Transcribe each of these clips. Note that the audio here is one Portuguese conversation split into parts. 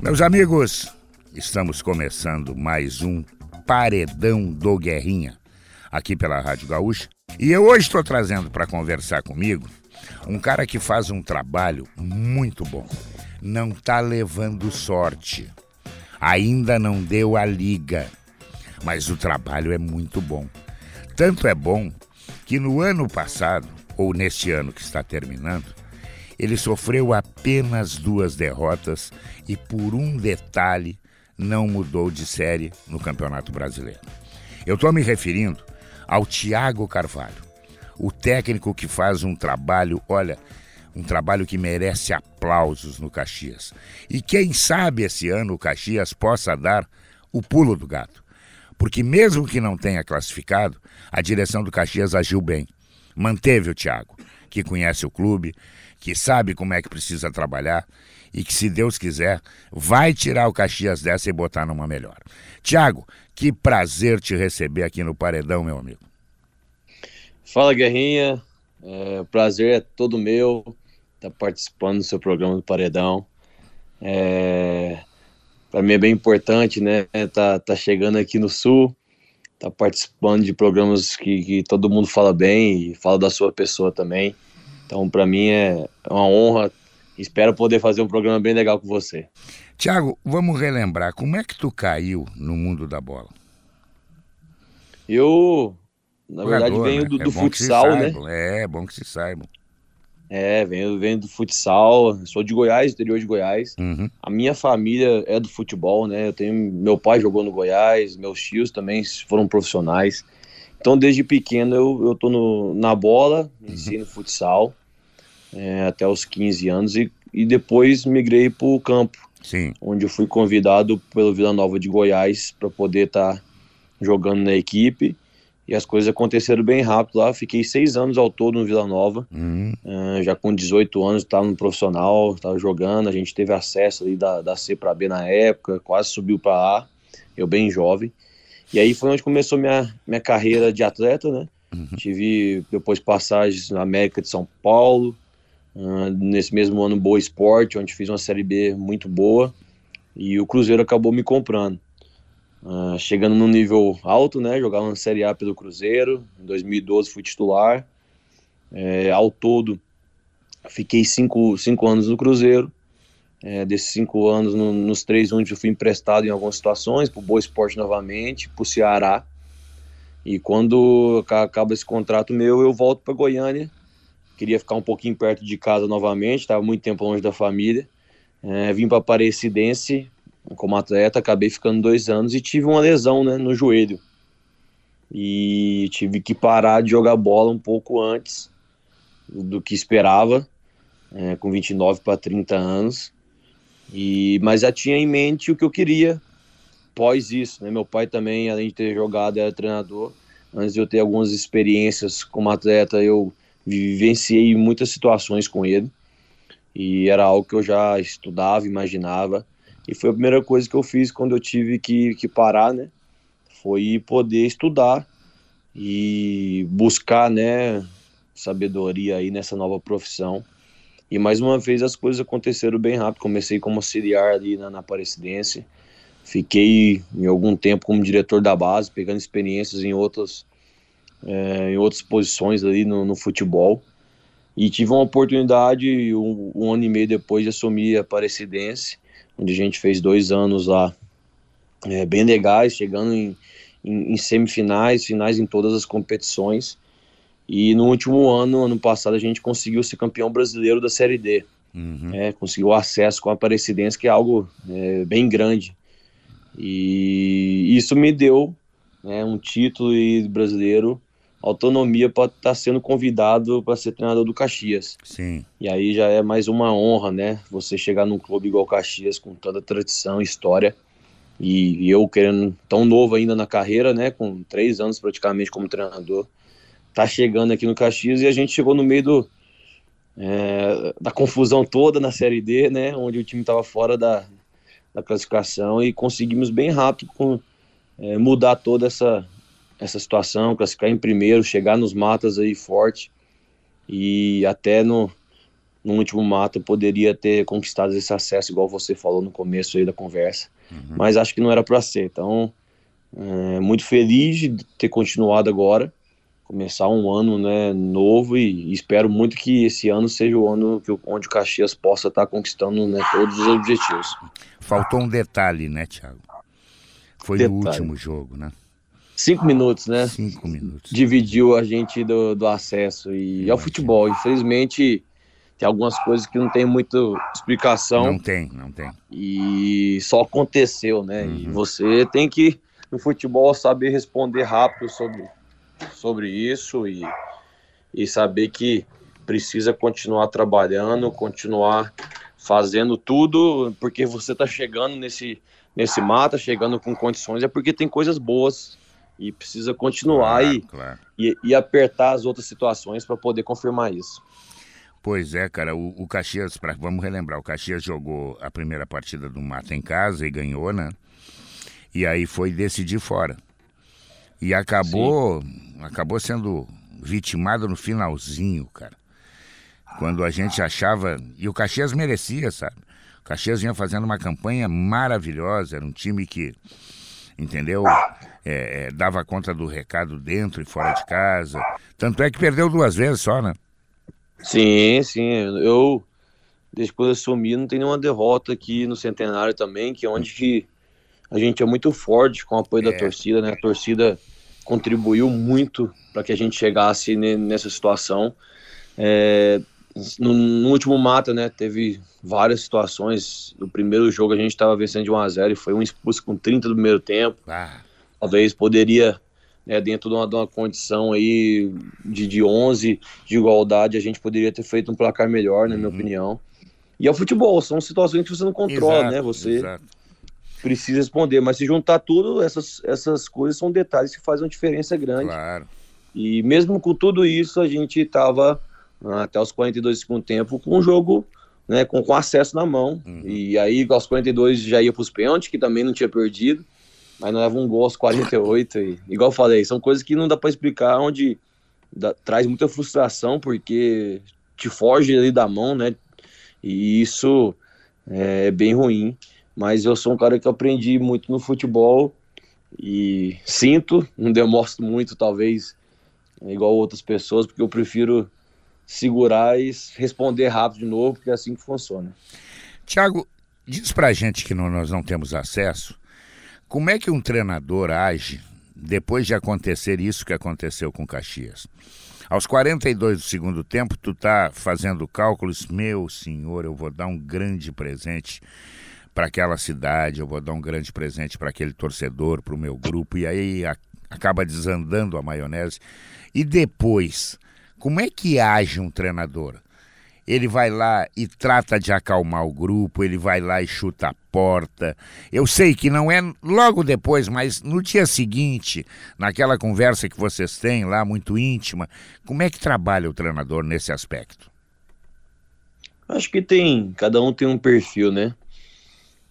Meus amigos, estamos começando mais um Paredão do Guerrinha, aqui pela Rádio Gaúcha. E eu hoje estou trazendo para conversar comigo um cara que faz um trabalho muito bom. Não tá levando sorte. Ainda não deu a liga. Mas o trabalho é muito bom. Tanto é bom que no ano passado, ou neste ano que está terminando, ele sofreu apenas duas derrotas e, por um detalhe, não mudou de série no Campeonato Brasileiro. Eu estou me referindo ao Thiago Carvalho, o técnico que faz um trabalho, olha, um trabalho que merece aplausos no Caxias. E quem sabe esse ano o Caxias possa dar o pulo do gato. Porque mesmo que não tenha classificado, a direção do Caxias agiu bem. Manteve o Thiago, que conhece o clube, que sabe como é que precisa trabalhar e que, se Deus quiser, vai tirar o Caxias dessa e botar numa melhor. Tiago, que prazer te receber aqui no Paredão, meu amigo. Fala, Guerrinha. É, o prazer é todo meu estar tá participando do seu programa do Paredão. É, Para mim é bem importante, né? Tá, tá chegando aqui no Sul, tá participando de programas que, que todo mundo fala bem e fala da sua pessoa também. Então, para mim é uma honra Espero poder fazer um programa bem legal com você. Tiago, vamos relembrar, como é que tu caiu no mundo da bola? Eu, na Jogador, verdade, venho né? do, do é futsal, né? É, bom que se saiba. É, venho, venho do futsal, sou de Goiás, interior de Goiás. Uhum. A minha família é do futebol, né? Eu tenho, meu pai jogou no Goiás, meus tios também foram profissionais. Então, desde pequeno, eu, eu tô no, na bola, uhum. ensino futsal é, até os 15 anos e, e depois migrei para o campo, Sim. onde eu fui convidado pelo Vila Nova de Goiás para poder estar tá jogando na equipe e as coisas aconteceram bem rápido lá. Fiquei seis anos ao todo no Vila Nova, uhum. uh, já com 18 anos estava no profissional, estava jogando. A gente teve acesso ali da, da C para B na época, quase subiu para A, eu bem jovem. E aí foi onde começou minha, minha carreira de atleta, né? Uhum. Tive depois passagens na América de São Paulo, Uh, nesse mesmo ano, Boa Esporte, onde fiz uma Série B muito boa. E o Cruzeiro acabou me comprando. Uh, chegando num nível alto, né? Jogava na Série A pelo Cruzeiro. Em 2012 fui titular. É, ao todo, fiquei cinco, cinco anos no Cruzeiro. É, desses cinco anos, no, nos três onde eu fui emprestado em algumas situações, para o Boa Esporte novamente, para o Ceará. E quando acaba esse contrato meu, eu volto para Goiânia queria ficar um pouquinho perto de casa novamente, estava muito tempo longe da família. É, vim para Aparecidense como atleta, acabei ficando dois anos e tive uma lesão né, no joelho. E tive que parar de jogar bola um pouco antes do que esperava, é, com 29 para 30 anos. E, mas já tinha em mente o que eu queria pós isso. Né? Meu pai também, além de ter jogado, era treinador. Antes de eu ter algumas experiências como atleta, eu vivenciei muitas situações com ele e era algo que eu já estudava, imaginava e foi a primeira coisa que eu fiz quando eu tive que, que parar, né? Foi poder estudar e buscar, né, sabedoria aí nessa nova profissão. E mais uma vez as coisas aconteceram bem rápido. Comecei como auxiliar ali na, na Aparecidense, fiquei em algum tempo como diretor da base, pegando experiências em outras é, em outras posições ali no, no, futebol. E tive uma oportunidade um, um, ano e meio depois de assumir a Aparecidense, onde a gente fez dois anos lá é, bem legais, chegando em, em, em, semifinais, finais em todas as competições. E no último ano, ano passado, a gente conseguiu ser campeão brasileiro da Série D. Uhum. É, conseguiu acesso com a Aparecidense, que é algo é, bem grande. E isso me deu né, um título brasileiro autonomia para estar tá sendo convidado para ser treinador do Caxias. Sim. E aí já é mais uma honra, né? Você chegar num clube igual Caxias, com tanta tradição, história. E, e eu querendo, tão novo ainda na carreira, né? Com três anos praticamente como treinador, tá chegando aqui no Caxias e a gente chegou no meio do, é, da confusão toda na Série D, né? Onde o time estava fora da, da classificação e conseguimos bem rápido com, é, mudar toda essa essa situação, classificar em primeiro, chegar nos matas aí forte e até no no último mato poderia ter conquistado esse acesso, igual você falou no começo aí da conversa, uhum. mas acho que não era para ser. Então, é, muito feliz de ter continuado agora, começar um ano né, novo e, espero muito que esse ano seja o ano que, onde o Caxias possa estar tá conquistando né, todos os objetivos. Faltou um detalhe, né, Thiago? Foi detalhe. no último jogo, né? Cinco minutos, né? Cinco minutos. Dividiu a gente do, do acesso e ao futebol. Infelizmente, tem algumas coisas que não tem muita explicação. Não tem, não tem. E só aconteceu, né? Uhum. E você tem que, no futebol, saber responder rápido sobre, sobre isso e, e saber que precisa continuar trabalhando, continuar fazendo tudo, porque você está chegando nesse, nesse mata, chegando com condições, é porque tem coisas boas e precisa continuar claro, e, claro. e, e apertar as outras situações para poder confirmar isso. Pois é, cara, o, o Caxias, pra, vamos relembrar, o Caxias jogou a primeira partida do Mata em casa e ganhou, né? E aí foi decidir fora. E acabou, acabou sendo vitimado no finalzinho, cara. Quando a gente achava. E o Caxias merecia, sabe? O Caxias vinha fazendo uma campanha maravilhosa, era um time que, entendeu? É, é, dava conta do recado dentro e fora de casa. Tanto é que perdeu duas vezes só, né? Sim, sim. Eu, quando eu assumi, não tem nenhuma derrota aqui no Centenário também, que é onde que a gente é muito forte com o apoio é. da torcida, né? A torcida contribuiu muito para que a gente chegasse nessa situação. É, no, no, último mata, né, teve várias situações. No primeiro jogo a gente estava vencendo de 1 a 0 e foi um expulso com 30 do primeiro tempo. Ah. Talvez poderia né, dentro de uma, de uma, condição aí de, de 11 de igualdade, a gente poderia ter feito um placar melhor, na uhum. minha opinião. E é o futebol, são situações que você não controla, exato, né? Você exato. Precisa responder, mas se juntar tudo, essas, essas coisas são detalhes que fazem uma diferença grande. Claro. E mesmo com tudo isso, a gente estava até os 42 do segundo tempo com o jogo né, com, com acesso na mão. Uhum. E aí, aos 42 já ia para os pênaltis, que também não tinha perdido mas não leva um gol aos 48. E, igual eu falei, são coisas que não dá para explicar, onde dá, traz muita frustração, porque te foge ali da mão, né? E isso é bem ruim. Mas eu sou um cara que aprendi muito no futebol e sinto, não demonstro muito, talvez, igual outras pessoas, porque eu prefiro segurar e responder rápido de novo, porque é assim que funciona. Tiago, diz pra gente que não, nós não temos acesso como é que um treinador age depois de acontecer isso que aconteceu com Caxias? Aos 42 do segundo tempo, tu tá fazendo cálculos, meu senhor, eu vou dar um grande presente para aquela cidade, eu vou dar um grande presente para aquele torcedor, para o meu grupo, e aí a, acaba desandando a maionese. E depois, como é que age um treinador? ele vai lá e trata de acalmar o grupo, ele vai lá e chuta a porta. Eu sei que não é logo depois, mas no dia seguinte, naquela conversa que vocês têm lá, muito íntima, como é que trabalha o treinador nesse aspecto? Acho que tem, cada um tem um perfil, né?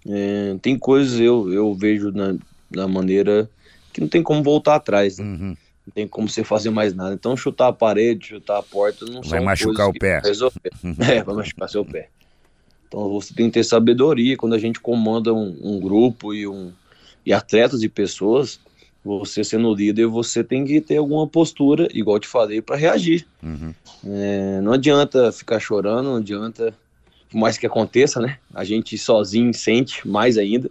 É, tem coisas eu, eu vejo na, na maneira que não tem como voltar atrás. Né? Uhum não tem como você fazer mais nada. Então, chutar a parede, chutar a porta, não Vai machucar o pé. Resolver. é, vai machucar seu pé. Então, você tem que ter sabedoria. Quando a gente comanda um, um grupo e, um, e atletas e pessoas, você sendo líder, você tem que ter alguma postura, igual eu te falei, para reagir. Uhum. É, não adianta ficar chorando, não adianta, por mais que aconteça, né? A gente sozinho sente mais ainda,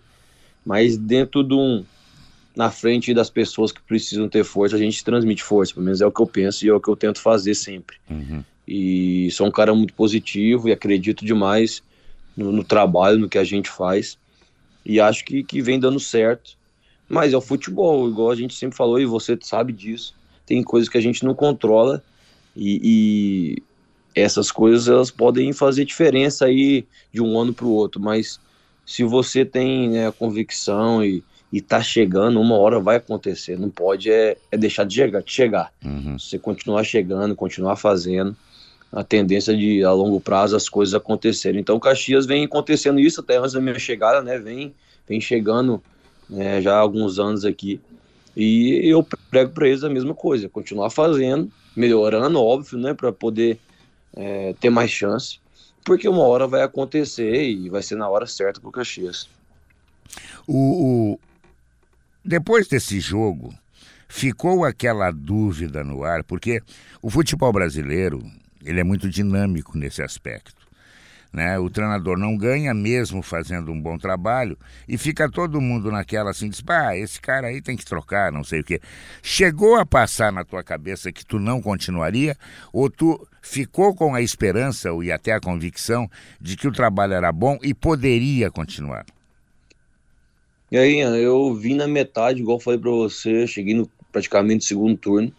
mas dentro de um, na frente das pessoas que precisam ter força, a gente transmite força, pelo menos é o que eu penso e é o que eu tento fazer sempre. Uhum. E sou um cara muito positivo e acredito demais no, no, trabalho, no que a gente faz. E acho que, que vem dando certo. Mas é o futebol, igual a gente sempre falou, e você sabe disso. Tem coisas que a gente não controla e, e essas coisas elas podem fazer diferença aí de um ano para o outro. Mas se você tem né, a convicção e, e tá chegando, uma hora vai acontecer. Não pode é, é deixar de chegar. De chegar. Uhum. Você continuar chegando, continuar fazendo, a tendência de a longo prazo as coisas acontecerem. Então o Caxias vem acontecendo isso até antes da minha chegada, né? Vem, vem chegando né, já há alguns anos aqui. E eu prego para eles a mesma coisa, continuar fazendo, melhorando, óbvio, né? Para poder é, ter mais chance. porque uma hora vai acontecer e vai ser na hora certa para o Caxias. O, depois desse jogo, ficou aquela dúvida no ar, porque o futebol brasileiro ele é muito dinâmico nesse aspecto. Né? O treinador não ganha mesmo fazendo um bom trabalho e fica todo mundo naquela assim, diz, ah, esse cara aí tem que trocar, não sei o quê. Chegou a passar na tua cabeça que tu não continuaria ou tu ficou com a esperança e até a convicção de que o trabalho era bom e poderia continuar? E aí, eu vim na metade, igual falei para você, cheguei no praticamente segundo turno.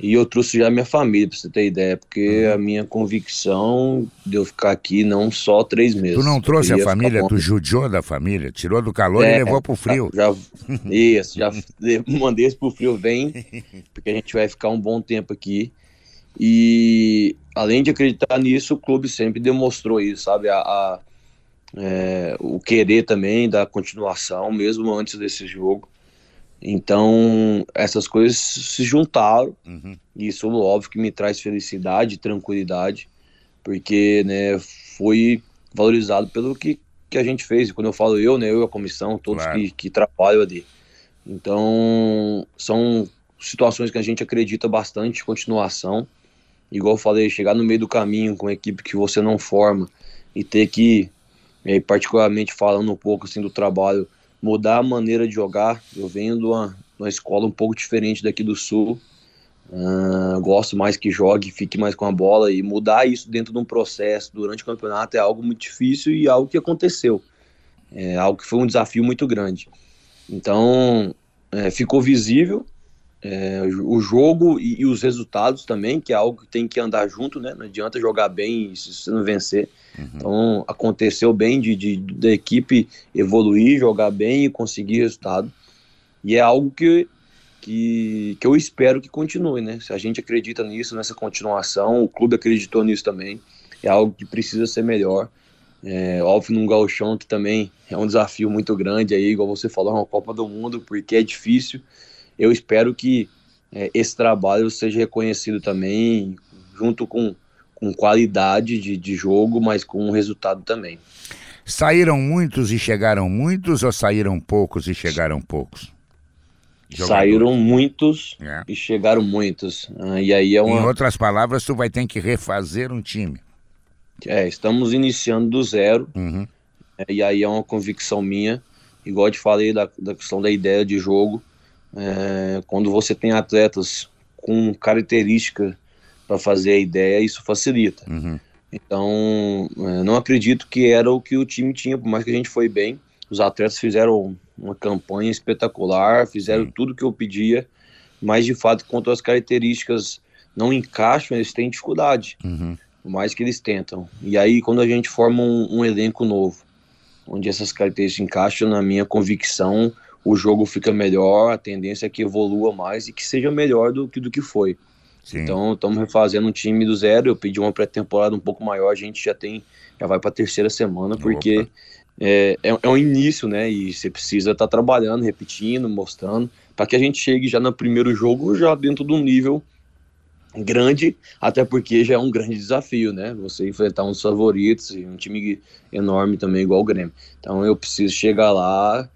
E eu trouxe já minha família, pra você ter ideia, porque uhum. a minha convicção de eu ficar aqui não só três meses. Tu não trouxe a família, tu judiou da família, tirou do calor é, e levou pro frio. Já, isso, já mandei pro frio, vem, porque a gente vai ficar um bom tempo aqui. E além de acreditar nisso, o clube sempre demonstrou isso, sabe? A, a é, o querer também da continuação, mesmo antes desse jogo. Então, essas coisas se juntaram, uhum. e isso, óbvio, que me traz felicidade, tranquilidade, porque né, foi valorizado pelo que, que a gente fez. E quando eu falo eu, né, eu e a comissão, todos claro. que, que trabalham ali. Então, são situações que a gente acredita bastante, continuação. Igual eu falei, chegar no meio do caminho com uma equipe que você não forma e ter que, e particularmente falando um pouco assim do trabalho mudar a maneira de jogar. Eu venho de uma, uma escola um pouco diferente daqui do Sul. Uh, gosto mais que jogue, fique mais com a bola e mudar isso dentro de um processo durante o campeonato é algo muito difícil e algo que aconteceu. É algo que foi um desafio muito grande. Então, é, ficou visível é, o jogo e, e, os resultados também, que é algo que tem que andar junto, né? Não adianta jogar bem se você não vencer. Uhum. Então aconteceu bem de, de, da equipe evoluir, jogar bem e conseguir resultado. E é algo que, que, que eu espero que continue, né? Se a gente acredita nisso, nessa continuação, o clube acreditou nisso também. É algo que precisa ser melhor. É, óbvio, num galchão que também é um desafio muito grande aí, igual você falou, é uma Copa do Mundo, porque é difícil eu espero que é, esse trabalho seja reconhecido também, junto com, com qualidade de, de jogo, mas com resultado também. Saíram muitos e chegaram muitos ou saíram poucos e chegaram poucos? Jogadores. Saíram muitos é. e chegaram muitos. Ah, e aí é uma... Em outras palavras, tu vai ter que refazer um time. É, estamos iniciando do zero. Uhum. É, e aí é uma convicção minha. Igual eu te falei da, da questão da ideia de jogo. É, quando você tem atletas com característica para fazer a ideia, isso facilita. Uhum. Então, é, não acredito que era o que o time tinha, por mais que a gente foi bem. Os atletas fizeram uma campanha espetacular, fizeram Sim. tudo que eu pedia, mas de fato, quanto às características não encaixam, eles têm dificuldade, uhum. por mais que eles tentam. E aí, quando a gente forma um, um elenco novo, onde essas características encaixam, na minha convicção, o jogo fica melhor, a tendência é que evolua mais e que seja melhor do que do que foi. Sim. Então, estamos refazendo um time do zero. Eu pedi uma pré-temporada um pouco maior, a gente já tem, já vai para a terceira semana, porque é, é, é, um início, né? E você precisa estar tá trabalhando, repetindo, mostrando, para que a gente chegue já no primeiro jogo, já dentro de um nível grande, até porque já é um grande desafio, né? Você enfrentar uns favoritos e um time enorme também, igual o Grêmio. Então, eu preciso chegar lá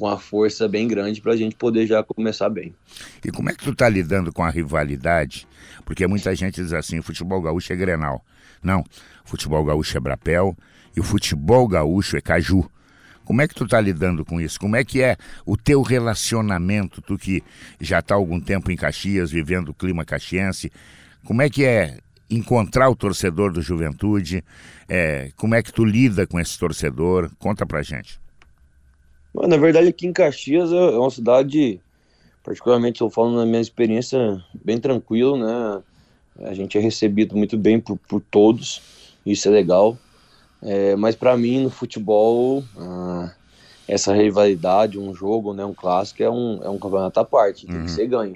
com a força bem grande para a gente poder já começar bem. E como é que tu tá lidando com a rivalidade? Porque muita gente diz assim, o futebol gaúcho é Grenal. Não, o futebol gaúcho é Brapel e o futebol gaúcho é Caju. Como é que tu tá lidando com isso? Como é que é o teu relacionamento, tu que já está há algum tempo em Caxias, vivendo o clima caxiense, como é que é encontrar o torcedor do Juventude? É, como é que tu lida com esse torcedor? Conta pra gente. Na verdade, aqui em Caxias é, é uma cidade, particularmente eu falo na minha experiência, bem tranquilo, né? A gente é recebido muito bem por, por todos, isso é legal. É, mas para mim, no futebol, ah, essa rivalidade, um jogo, né, um clássico, é um, é um campeonato à parte, tem uhum. que ser ganho.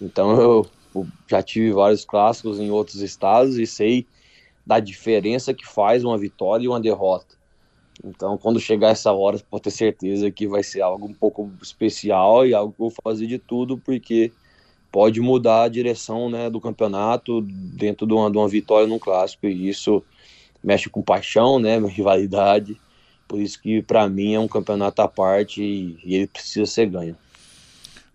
Então eu, eu já tive vários clássicos em outros estados e sei da diferença que faz uma vitória e uma derrota. Então, quando chegar essa hora, pode ter certeza que vai ser algo um pouco especial e algo que eu vou fazer de tudo, porque pode mudar a direção né, do campeonato dentro de uma, de uma vitória num clássico, e isso mexe com paixão, né, rivalidade. Por isso que para mim é um campeonato à parte e, e ele precisa ser ganho.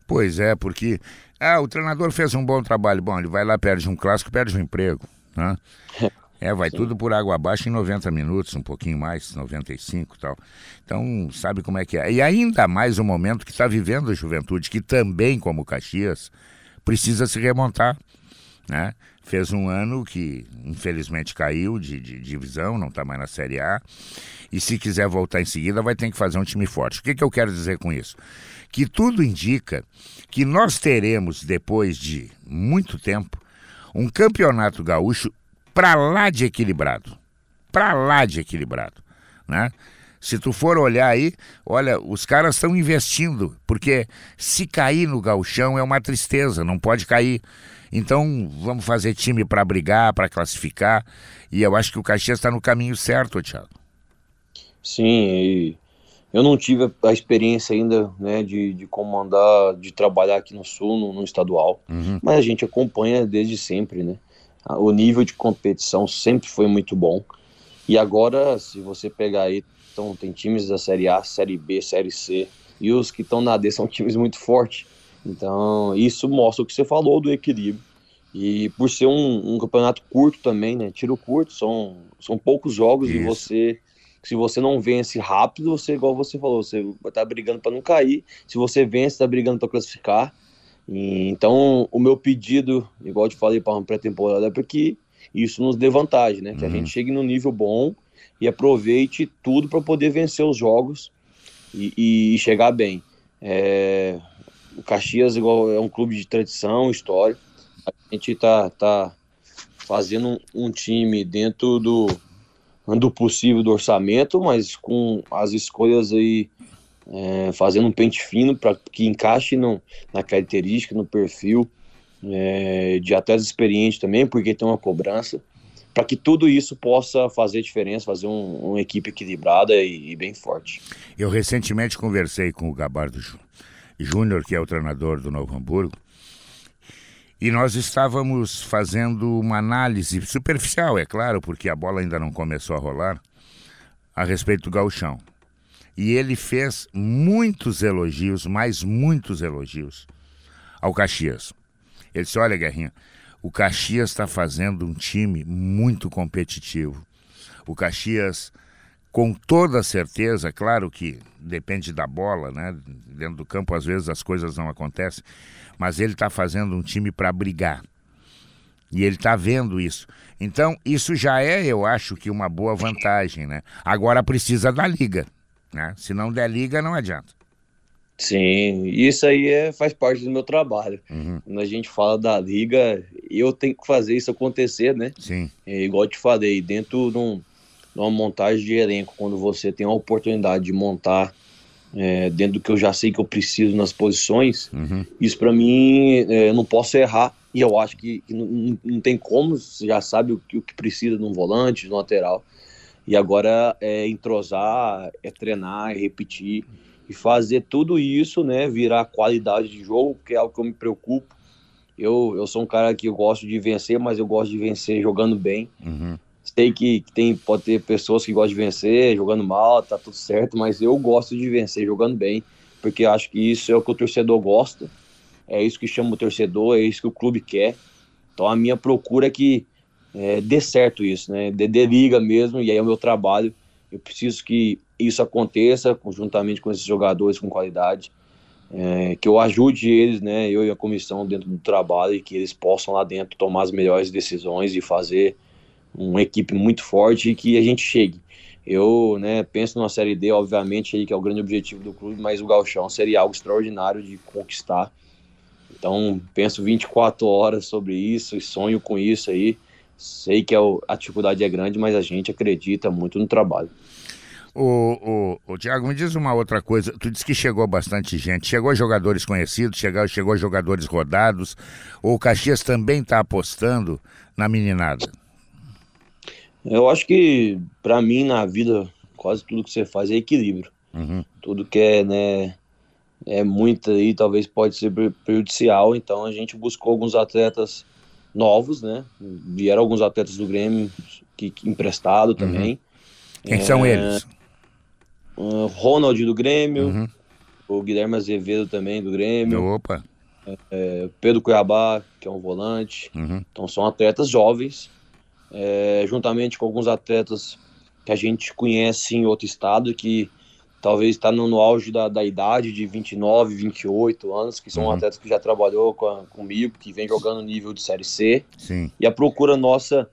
Pois é, porque ah, o treinador fez um bom trabalho. Bom, ele vai lá, perde um clássico, perde um emprego. Né? É, vai Sim. tudo por água abaixo em 90 minutos, um pouquinho mais, 95 e tal. Então, sabe como é que é. E ainda mais o momento que está vivendo a juventude, que também, como Caxias, precisa se remontar. Né? Fez um ano que, infelizmente, caiu de, de divisão, não está mais na Série A. E se quiser voltar em seguida, vai ter que fazer um time forte. O que, que eu quero dizer com isso? Que tudo indica que nós teremos, depois de muito tempo, um campeonato gaúcho para lá de equilibrado. Para lá de equilibrado, né? Se tu for olhar aí, olha, os caras estão investindo, porque se cair no galchão é uma tristeza, não pode cair. Então, vamos fazer time para brigar, para classificar, e eu acho que o Caxias está no caminho certo, Thiago. Sim, eu não tive a experiência ainda, né, de, de comandar, de trabalhar aqui no Sul, no, no estadual, uhum. mas a gente acompanha desde sempre, né? O nível de competição sempre foi muito bom. E agora, se você pegar aí, então, tem times da Série A, Série B, Série C, e os que estão na D são times muito fortes. Então, isso mostra o que você falou do equilíbrio. E por ser um, um campeonato curto também, né? Tiro curto, são, são poucos jogos isso. e você se você não vence rápido, você, igual você falou, você tá brigando para não cair. Se você vence, está brigando para classificar. Então, o meu pedido, igual eu te falei para uma pré-temporada, é para que isso nos dê vantagem, né? Que uhum. a gente chegue no nível bom e aproveite tudo para poder vencer os jogos e, e chegar bem. É, o Caxias igual, é um clube de tradição, história. A gente tá, tá fazendo um, um time dentro do, do possível do orçamento, mas com as escolhas aí é, fazendo um pente fino para que encaixe no, na característica, no perfil é, de atletas experientes também, porque tem uma cobrança, para que tudo isso possa fazer diferença, fazer um, uma equipe equilibrada e, e, bem forte. Eu recentemente conversei com o Gabardo Júnior, que é o treinador do Novo Hamburgo, e nós estávamos fazendo uma análise superficial, é claro, porque a bola ainda não começou a rolar, a respeito do gauchão. E ele fez muitos elogios, mas muitos elogios ao Caxias. Ele disse: Olha, Guerrinha, o Caxias está fazendo um time muito competitivo. O Caxias, com toda certeza, claro que depende da bola, né? Dentro do campo, às vezes as coisas não acontecem, mas ele está fazendo um time para brigar. E ele está vendo isso. Então, isso já é, eu acho que, uma boa vantagem, né? Agora precisa da liga. Né? Se não der liga, não adianta. Sim, isso aí é, faz parte do meu trabalho. Uhum. Quando a gente fala da liga, eu tenho que fazer isso acontecer, né? Sim. É, igual eu te falei, dentro de, um, de, uma montagem de elenco, quando você tem a oportunidade de montar é, dentro do que eu já sei que eu preciso nas posições, uhum. isso para mim é, eu não posso errar. E eu acho que, que não, não, tem como, você já sabe o que, o que precisa num volante, no lateral. E agora é entrosar, é treinar, é repetir e fazer tudo isso, né, virar qualidade de jogo, que é algo que eu me preocupo. Eu, eu sou um cara que eu gosto de vencer, mas eu gosto de vencer jogando bem. Uhum. Sei que, tem, pode ter pessoas que gostam de vencer jogando mal, tá tudo certo, mas eu gosto de vencer jogando bem, porque acho que isso é o que o torcedor gosta, é isso que chama o torcedor, é isso que o clube quer. Então a minha procura é que é, dê certo isso, né? Dê, dê liga mesmo, e aí é o meu trabalho. Eu preciso que isso aconteça conjuntamente com esses jogadores com qualidade, é, que eu ajude eles, né? Eu e a comissão dentro do trabalho e que eles possam lá dentro tomar as melhores decisões e fazer uma equipe muito forte e que a gente chegue. Eu né, penso numa Série D, obviamente, aí, que é o grande objetivo do clube, mas o Galchão seria algo extraordinário de conquistar. Então, penso 24 horas sobre isso e sonho com isso aí. Sei que é a dificuldade é grande, mas a gente acredita muito no trabalho. O, o, o Tiago, me diz uma outra coisa. Tu disse que chegou bastante gente. Chegou jogadores conhecidos, chegou, chegou jogadores rodados. O Caxias também está apostando na meninada? Eu acho que, para mim, na vida, quase tudo que você faz é equilíbrio. Uhum. Tudo que é, né, é muito aí, talvez pode ser prejudicial. Então a gente buscou alguns atletas novos, né? Vieram alguns atletas do Grêmio que, que emprestado também. Uhum. Quem é, são eles? Uh, Ronald do Grêmio, uhum. o Guilherme Azevedo também do Grêmio. Opa! É, Pedro Cuiabá, que é um volante. Uhum. Então são atletas jovens, é, juntamente com alguns atletas que a gente conhece em outro estado, que talvez está no, no, auge da, da, idade de 29, 28 anos, que são uhum. atletas que já trabalhou com a, comigo, que vem jogando nível de Série C. Sim. E a procura nossa,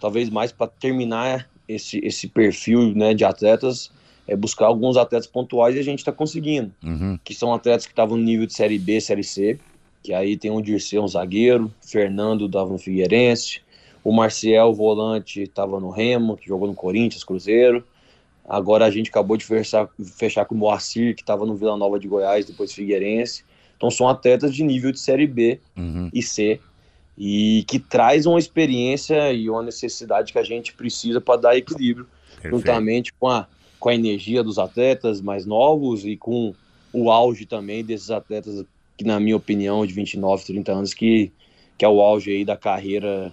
talvez mais para terminar esse, esse perfil né, de atletas, é buscar alguns atletas pontuais e a gente está conseguindo. Uhum. Que são atletas que estavam no nível de Série B, Série C, que aí tem o Dirceu, um zagueiro, Fernando dava no Figueirense, o Marcial, volante, estava no Remo, que jogou no Corinthians, Cruzeiro. Agora a gente acabou de fechar, fechar com o Moacir, que estava no Vila Nova de Goiás, depois Figueirense. Então são atletas de nível de Série B uhum. e C, e que traz uma experiência e uma necessidade que a gente precisa para dar equilíbrio, Perfeito. juntamente com a, com a energia dos atletas mais novos e com o auge também desses atletas que, na minha opinião, de 29, 30 anos, que, que é o auge aí da carreira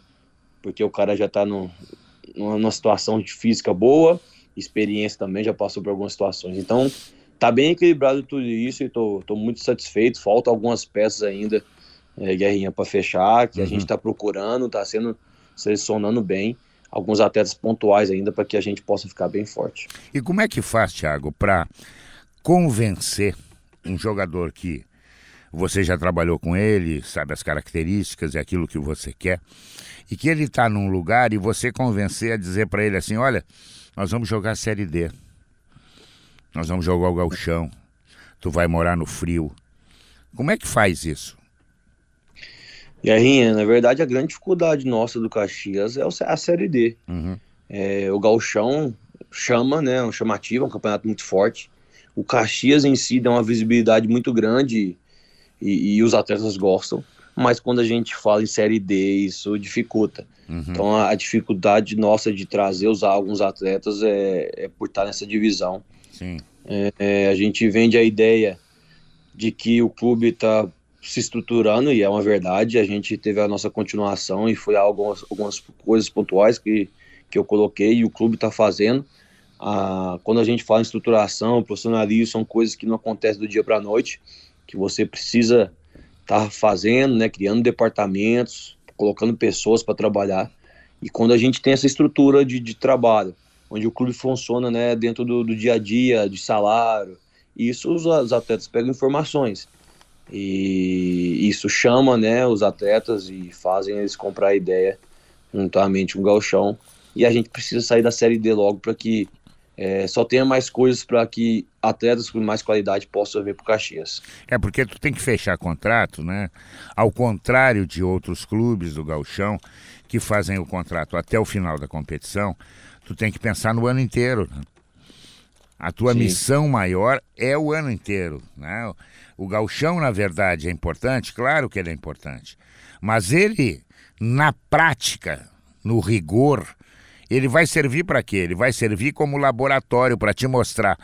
porque o cara já está numa situação de física boa, experiência também, já passou por algumas situações. Então, tá bem equilibrado tudo isso e tô, tô muito satisfeito. Faltam algumas peças ainda, é, Guerrinha, para fechar, que uhum. a gente está procurando, está sendo selecionando bem. Alguns atletas pontuais ainda para que a gente possa ficar bem forte. E como é que faz, Thiago, para convencer um jogador que você já trabalhou com ele, sabe as características e aquilo que você quer, e que ele está num lugar e você convencer a dizer para ele assim: olha, nós vamos jogar a Série D, nós vamos jogar o galchão, tu vai morar no frio. Como é que faz isso? Guerrinha, na verdade, a grande dificuldade nossa do Caxias é a Série D. Uhum. É, o galchão chama, né, um chamativo, é um campeonato muito forte. O Caxias em si dá uma visibilidade muito grande e, e os atletas gostam mas quando a gente fala em Série D, isso dificulta. Uhum. Então a, a, dificuldade nossa de trazer os, alguns atletas é, é por estar nessa divisão. É, é, a gente vende a ideia de que o clube está se estruturando, e é uma verdade, a gente teve a nossa continuação e foi algumas, algumas coisas pontuais que, que eu coloquei e o clube está fazendo. Ah, quando a gente fala em estruturação, profissionalismo, são coisas que não acontecem do dia para a noite, que você precisa tá fazendo, né, criando departamentos, colocando pessoas para trabalhar. E quando a gente tem essa estrutura de, de trabalho, onde o clube funciona né, dentro do, do dia a dia, de salário, isso os, os, atletas pegam informações. E isso chama né, os atletas e fazem eles comprar a ideia juntamente com o Galchão. E a gente precisa sair da Série D logo para que é, só tenha mais coisas para que atletas com mais qualidade possam vir para o Caxias. É porque tu tem que fechar contrato, né? Ao contrário de outros clubes do Galchão que fazem o contrato até o final da competição, tu tem que pensar no ano inteiro. Né? A tua Sim. missão maior é o ano inteiro, né? O Galchão, na verdade, é importante, claro que ele é importante, mas ele, na prática, no rigor, ele vai servir para quê? Ele vai servir como laboratório para te mostrar: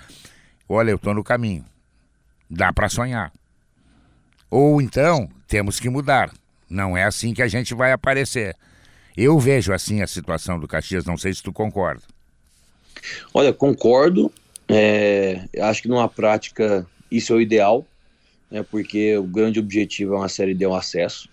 olha, eu estou no caminho. Dá para sonhar. Ou então, temos que mudar. Não é assim que a gente vai aparecer. Eu vejo assim a situação do Caxias, não sei se tu concorda. Olha, concordo. É, acho que numa prática isso é o ideal, né, porque o grande objetivo é uma série de um acesso.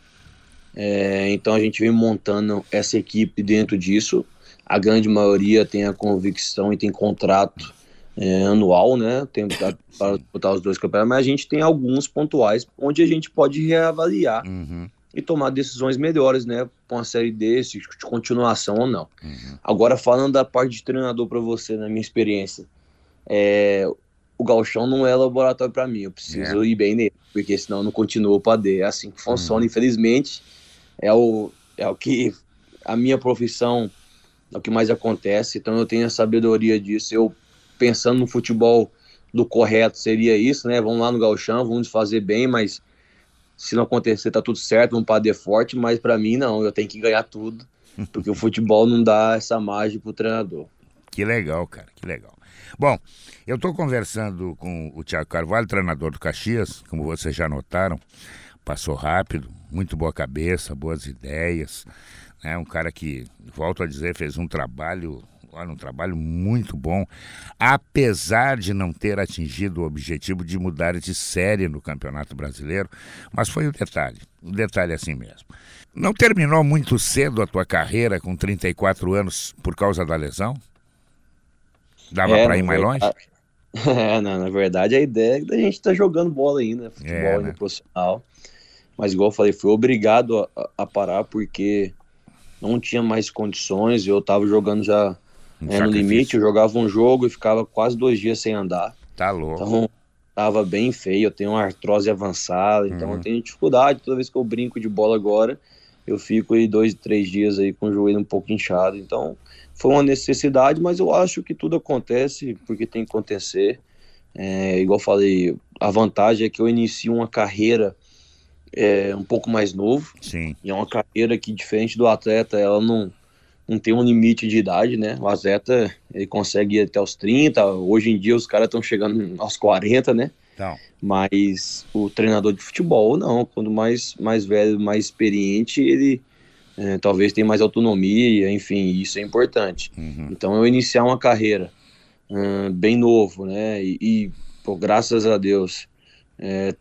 É, então a gente vem montando essa equipe dentro disso a grande maioria tem a convicção e tem contrato é, anual, né? Tem para botar os dois campeonatos, mas a gente tem alguns pontuais onde a gente pode reavaliar uhum. e tomar decisões melhores, né? Com a série desse, de continuação ou não. Uhum. Agora, falando da parte de treinador para você, na minha experiência, é, o galchão não é laboratório para mim, eu preciso é. ir bem nele, porque senão eu não continuo para D. É assim que funciona, uhum. infelizmente. É o, é o que a minha profissão é o que mais acontece. Então eu tenho a sabedoria disso. Eu pensando no futebol do correto seria isso, né? Vamos lá no galchão, vamos fazer bem, mas se não acontecer tá tudo certo, vamos para forte, mas para mim não, eu tenho que ganhar tudo, porque o futebol não dá essa margem pro treinador. Que legal, cara, que legal. Bom, eu estou conversando com o Thiago Carvalho, treinador do Caxias, como vocês já notaram, passou rápido, muito boa cabeça, boas ideias, né? Um cara que, volto a dizer, fez um trabalho, olha, um trabalho muito bom, apesar de não ter atingido o objetivo de mudar de série no Campeonato Brasileiro, mas foi o um detalhe, o um detalhe é assim mesmo. Não terminou muito cedo a tua carreira com 34 anos por causa da lesão? Dava é, para ir mais longe? É, não, na verdade a ideia é da gente estar tá jogando bola ainda, futebol é, ainda né? profissional. Mas igual eu falei, fui obrigado a, a, parar porque não tinha mais condições. Eu tava jogando já um é, no limite, eu jogava um jogo e ficava quase dois dias sem andar. Tá louco. Então tava bem feio, eu tenho uma artrose avançada, então uhum. eu tenho dificuldade. Toda vez que eu brinco de bola agora, eu fico aí dois, três dias aí com o joelho um pouco inchado. Então, foi uma necessidade, mas eu acho que tudo acontece porque tem que acontecer. É, igual falei, a vantagem é que eu inicio uma carreira é, um pouco mais novo. Sim. E é uma carreira que, diferente do atleta, ela não, não tem um limite de idade, né? O atleta, ele consegue ir até os 30, hoje em dia os caras estão chegando aos 40, né? Então. Mas o treinador de futebol, não. Quando mais, mais velho, mais experiente, ele é, talvez tenha mais autonomia, enfim, isso é importante. Uhum. Então, eu iniciar uma carreira uh, bem novo, né? E, e pô, graças a Deus, é,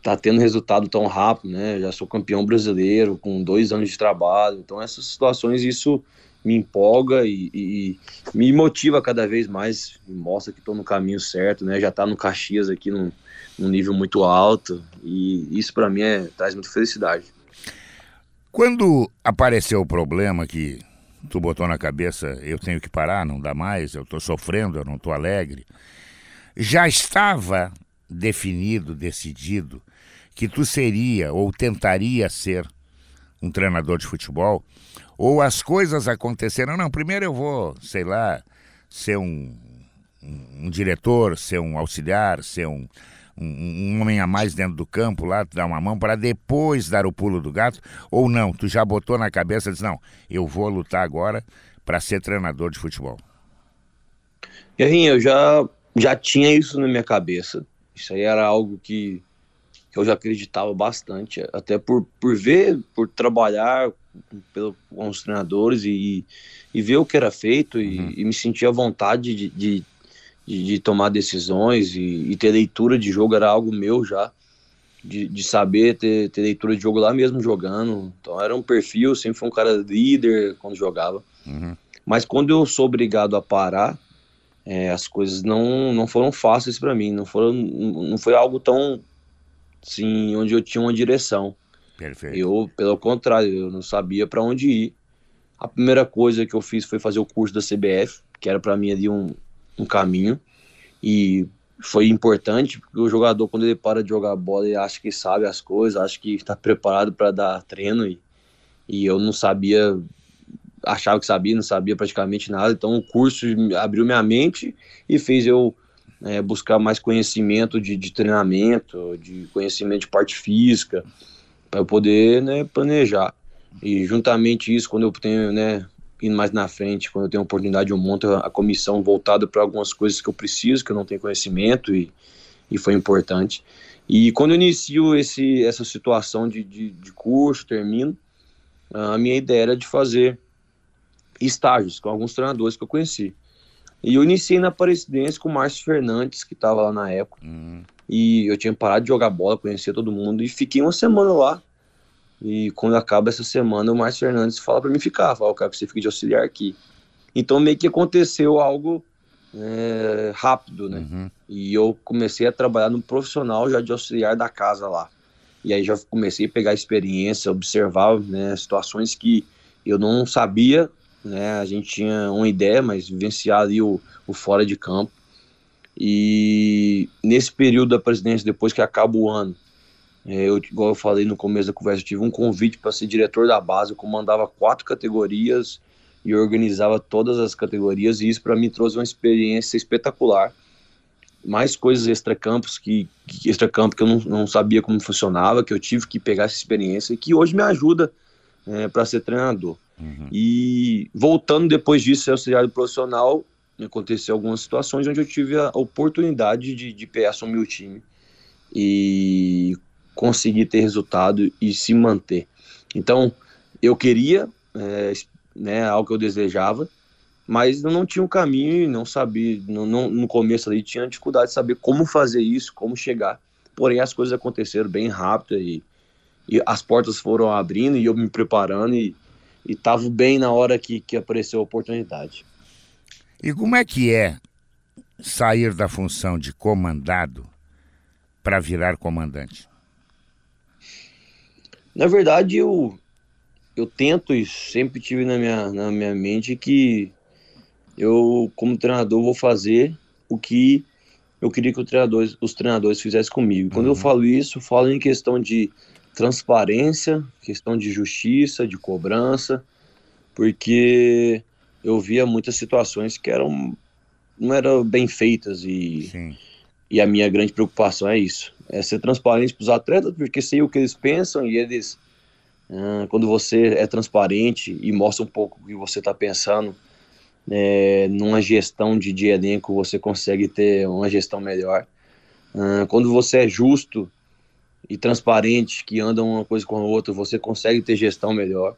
tá tendo resultado tão rápido, né? Já sou campeão brasileiro com dois anos de trabalho. Então, essas situações, isso me empolga e, e, me motiva cada vez mais, mostra que estou no caminho certo, né? Já está no Caxias aqui num, num, nível muito alto e isso para mim é, traz muita felicidade. Quando apareceu o problema que tu botou na cabeça, eu tenho que parar, não dá mais, eu estou sofrendo, eu não estou alegre, já estava definido, decidido que tu seria ou tentaria ser um treinador de futebol? Ou as coisas aconteceram? Não, primeiro eu vou, sei lá, ser um, um, um diretor, ser um auxiliar, ser um, um, um, homem a mais dentro do campo lá, dar uma mão para depois dar o pulo do gato? Ou não, tu já botou na cabeça disse, não, eu vou lutar agora para ser treinador de futebol? Guerrinha, eu já, já tinha isso na minha cabeça. Isso aí era algo que, que eu já acreditava bastante, até por, por ver, por trabalhar pelo, com os treinadores e, e ver o que era feito e, uhum. e me sentir à vontade de, de, de, de tomar decisões e, e, ter leitura de jogo era algo meu já, de, de saber ter, ter leitura de jogo lá mesmo jogando. Então era um perfil, sempre fui um cara líder quando jogava. Uhum. Mas quando eu sou obrigado a parar, é, as coisas não, não foram fáceis para mim, não, foram, não foi algo tão assim, onde eu tinha uma direção. Perfeito. Eu, pelo contrário, eu não sabia para onde ir. A primeira coisa que eu fiz foi fazer o curso da CBF, que era para mim ali um, um caminho. E foi importante, porque o jogador, quando ele para de jogar bola, ele acha que sabe as coisas, acha que está preparado para dar treino. E, e eu não sabia, achava que sabia, não sabia praticamente nada. Então o curso abriu minha mente e fez eu é, buscar mais conhecimento de, de treinamento, de conhecimento de parte física para eu poder né, planejar. E juntamente isso, quando eu tenho, né, indo mais na frente, quando eu tenho oportunidade, eu monto a comissão voltada para algumas coisas que eu preciso, que eu não tenho conhecimento e, e foi importante. E quando eu inicio esse, essa situação de, de, de curso, termino, a minha ideia era de fazer estágios com alguns treinadores que eu conheci. E eu iniciei na Aparecidense com o Márcio Fernandes, que estava lá na época. Uhum. E eu tinha parado de jogar bola, conhecia todo mundo e fiquei uma semana lá. E quando acaba essa semana, o Márcio Fernandes fala para mim ficar, fala, eu quero que você fique de auxiliar aqui. Então meio que aconteceu algo é, rápido, né? Uhum. E eu comecei a trabalhar no profissional já de auxiliar da casa lá. E aí já comecei a pegar experiência, observar né, situações que eu não sabia, né? A gente tinha uma ideia, mas vivenciar ali o, o fora de campo. E nesse período da presidência, depois que acaba o ano, é, eu, igual eu falei no começo da conversa, eu tive um convite para ser diretor da base, eu comandava quatro categorias e organizava todas as categorias, e isso para mim trouxe uma experiência espetacular. Mais coisas extra-campos que, que extra-campo que eu não, não sabia como funcionava, que eu tive que pegar essa experiência e que hoje me ajuda é, para ser treinador. Uhum. E voltando depois disso, ser auxiliar profissional, aconteceu algumas situações onde eu tive a oportunidade de, de assumir o time. E conseguir ter resultado e se manter. Então, eu queria, é, né, algo que eu desejava, mas eu não tinha um caminho, não sabia, não, não, no começo ali tinha dificuldade de saber como fazer isso, como chegar. Porém, as coisas aconteceram bem rápido e, e as portas foram abrindo e eu me preparando e estava bem na hora que, que apareceu a oportunidade. E como é que é sair da função de comandado para virar comandante? Na verdade, eu, eu tento e sempre tive na minha, na minha mente que eu, como treinador, vou fazer o que eu queria que treinador, os treinadores fizessem comigo. Quando uhum. eu falo isso, eu falo em questão de transparência, questão de justiça, de cobrança, porque eu via muitas situações que eram não eram bem feitas e Sim. e a minha grande preocupação é isso, é ser transparente para os atletas, porque sei o que eles pensam e eles ah, quando você é transparente e mostra um pouco o que você está pensando é, numa gestão de, de elenco você consegue ter uma gestão melhor. Uh, quando você é justo e transparente, que anda uma coisa com a outra, você consegue ter gestão melhor.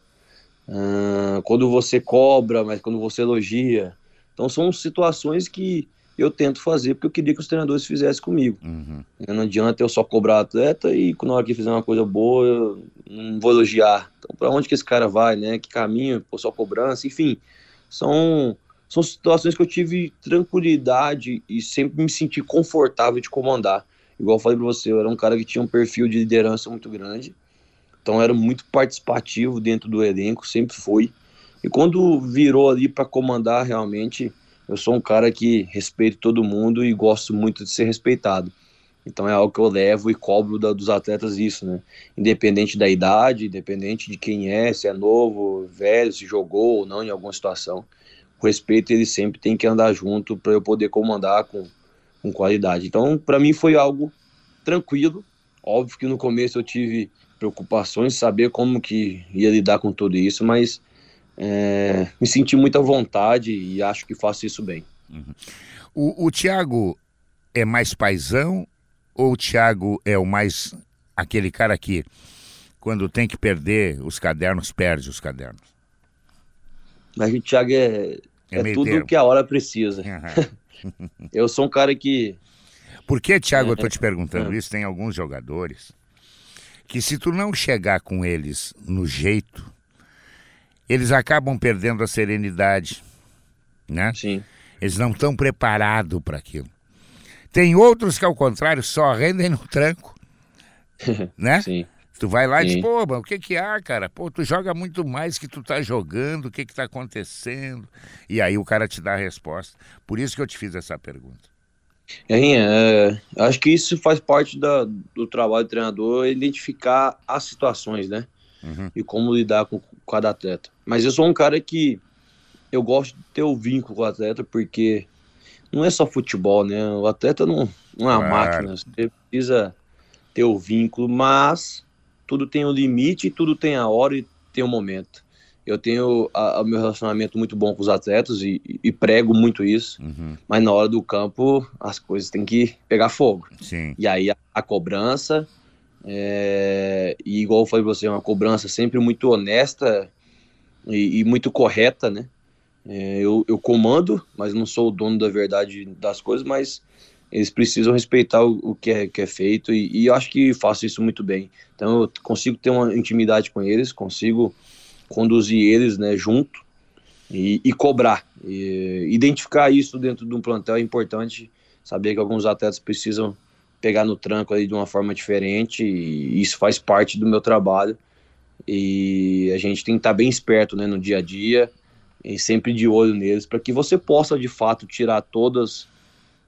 Uh, quando você cobra, mas quando você elogia. Então são situações que eu tento fazer porque eu queria que os treinadores fizessem comigo. Uhum. Não adianta eu só cobrar atleta e na hora que fizer uma coisa boa eu não vou elogiar. Então para onde que esse cara vai, né? Que caminho, pô, só cobrança, enfim são, são situações que eu tive tranquilidade e sempre me senti confortável de comandar. Igual eu falei para você, eu era um cara que tinha um perfil de liderança muito grande, então era muito participativo dentro do elenco, sempre foi. E quando virou ali para comandar, realmente, eu sou um cara que respeito todo mundo e gosto muito de ser respeitado. Então é algo que eu levo e cobro da, dos atletas isso, né? Independente da idade, independente de quem é, se é novo, velho, se jogou ou não em alguma situação. O respeito ele sempre tem que andar junto para eu poder comandar com, com qualidade. Então, para mim foi algo tranquilo. Óbvio que no começo eu tive preocupações, saber como que ia lidar com tudo isso, mas é, me senti muita vontade e acho que faço isso bem. Uhum. O, o Thiago é mais paisão ou o Thiago é o mais aquele cara que, quando tem que perder os cadernos, perde os cadernos? Mas o Thiago é, é, é tudo o que a hora precisa. Uhum. eu sou um cara que. Por que, Thiago, eu tô te perguntando isso? Tem alguns jogadores que, se tu não chegar com eles no jeito, eles acabam perdendo a serenidade, né? Sim. Eles não estão preparados para aquilo. Tem outros que, ao contrário, só rendem no tranco. né? Sim. Tu vai lá e diz, pô, mas o que que há, cara? Pô, tu joga muito mais que tu tá jogando, o que que tá acontecendo? E aí o cara te dá a resposta. Por isso que eu te fiz essa pergunta. Guerrinha, é, acho que isso faz parte da, do trabalho do treinador, identificar as situações, né? Uhum. E como lidar com, com cada atleta. Mas eu sou um cara que eu gosto de ter o vínculo com o atleta, porque não é só futebol, né? O atleta não, não é uma claro. máquina, você precisa ter o vínculo, mas tudo tem um limite, tudo tem a hora e tem um momento. Eu tenho o meu relacionamento muito bom com os atletas e, e prego muito isso, uhum. mas na hora do campo as coisas têm que pegar fogo. Sim. E aí a, a cobrança, é, e igual eu falei pra você, é uma cobrança sempre muito honesta e, e muito correta, né? É, eu, eu comando, mas não sou o dono da verdade das coisas, mas eles precisam respeitar o, o que, é, que é feito e, e eu acho que faço isso muito bem. Então eu consigo ter uma intimidade com eles, consigo conduzir eles né, junto e, e cobrar. E, identificar isso dentro de um plantel é importante, saber que alguns atletas precisam pegar no tranco aí de uma forma diferente e isso faz parte do meu trabalho. E a gente tem que estar bem esperto né, no dia a dia, e sempre de olho neles, para que você possa de fato tirar todas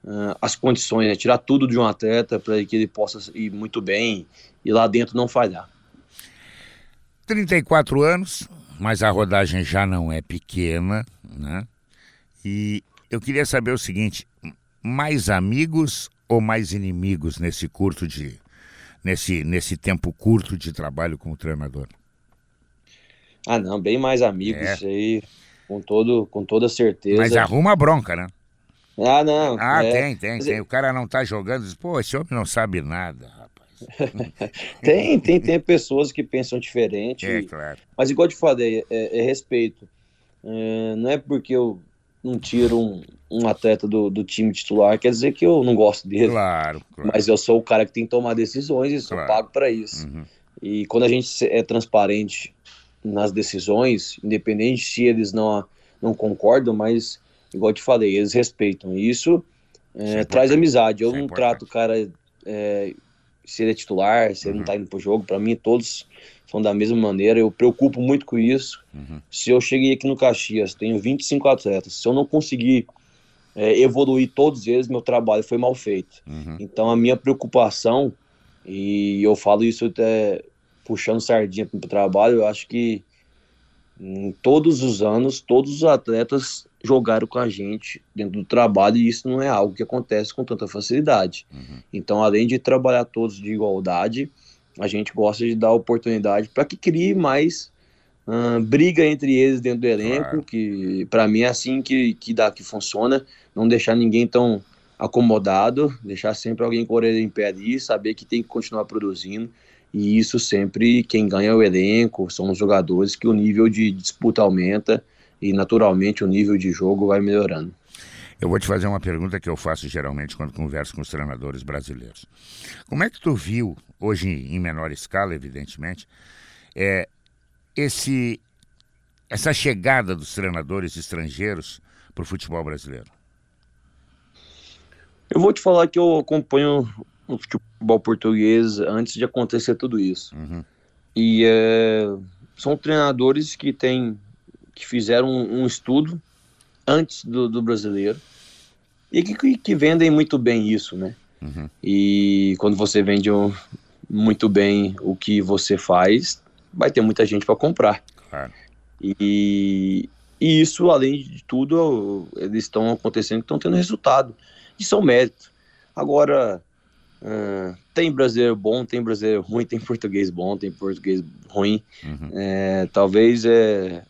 uh, as condições, né? tirar tudo de um atleta para que ele possa ir muito bem e lá dentro não falhar. 34 anos, mas a rodagem já não é pequena, né? E eu queria saber o seguinte: mais amigos ou mais inimigos nesse curto de nesse nesse tempo curto de trabalho como treinador? Ah, não, bem mais amigos é. aí com, todo, com toda certeza. Mas arruma bronca, né? Ah, não. Ah, é. tem, tem, tem. O cara não tá jogando, diz, pô, esse homem não sabe nada, rapaz. tem, tem, tem pessoas que pensam diferente. É, claro. Mas igual eu te falei, é, é respeito. É, não é porque eu não tiro um, um atleta do, do, time titular, quer dizer que eu não gosto dele. Claro, claro. Mas eu sou o cara que tem que tomar decisões e sou claro. pago para isso. Uhum. E quando a gente é transparente nas decisões, independente se eles não, não concordam, mas, igual eu te falei, eles respeitam. E isso é, traz amizade. Eu não trato o cara é, se ele é titular, se ele não tá indo pro jogo. Para mim, todos são da mesma maneira. Eu preocupo muito com isso. Uhum. Se eu cheguei aqui no Caxias, tenho 25 atletas. Se eu não conseguir é, evoluir todos eles, meu trabalho foi mal feito. Uhum. Então, a minha preocupação, e eu falo isso até puxando sardinha pro trabalho, eu acho que em todos os anos, todos os atletas jogaram com a gente dentro do trabalho e isso não é algo que acontece com tanta facilidade. Uhum. Então, além de trabalhar todos de igualdade, a gente gosta de dar oportunidade para que crie mais briga entre eles dentro do elenco, claro. que para mim é assim que, que dá, que funciona, não deixar ninguém tão acomodado, deixar sempre alguém com a orelha em pé ali, saber que tem que continuar produzindo, e isso sempre, quem ganha é o elenco, são os jogadores, que o nível de disputa aumenta, e naturalmente o nível de jogo vai melhorando. Eu vou te fazer uma pergunta que eu faço geralmente quando converso com os treinadores brasileiros. Como é que tu viu, hoje em menor escala, evidentemente, é, esse, essa chegada dos treinadores estrangeiros para o futebol brasileiro? Eu vou te falar que eu acompanho o futebol português antes de acontecer tudo isso. Uhum. E é, são treinadores que têm que fizeram um, um estudo antes do, do brasileiro e que, que, vendem muito bem isso, né? Uhum. E quando você vende um, muito bem o que você faz, vai ter muita gente para comprar. Claro. E, e isso, além de tudo, eles estão acontecendo, estão tendo resultado. Isso é um mérito. Agora, uh, tem brasileiro bom, tem brasileiro ruim, tem português bom, tem português ruim. Uhum. É, talvez é,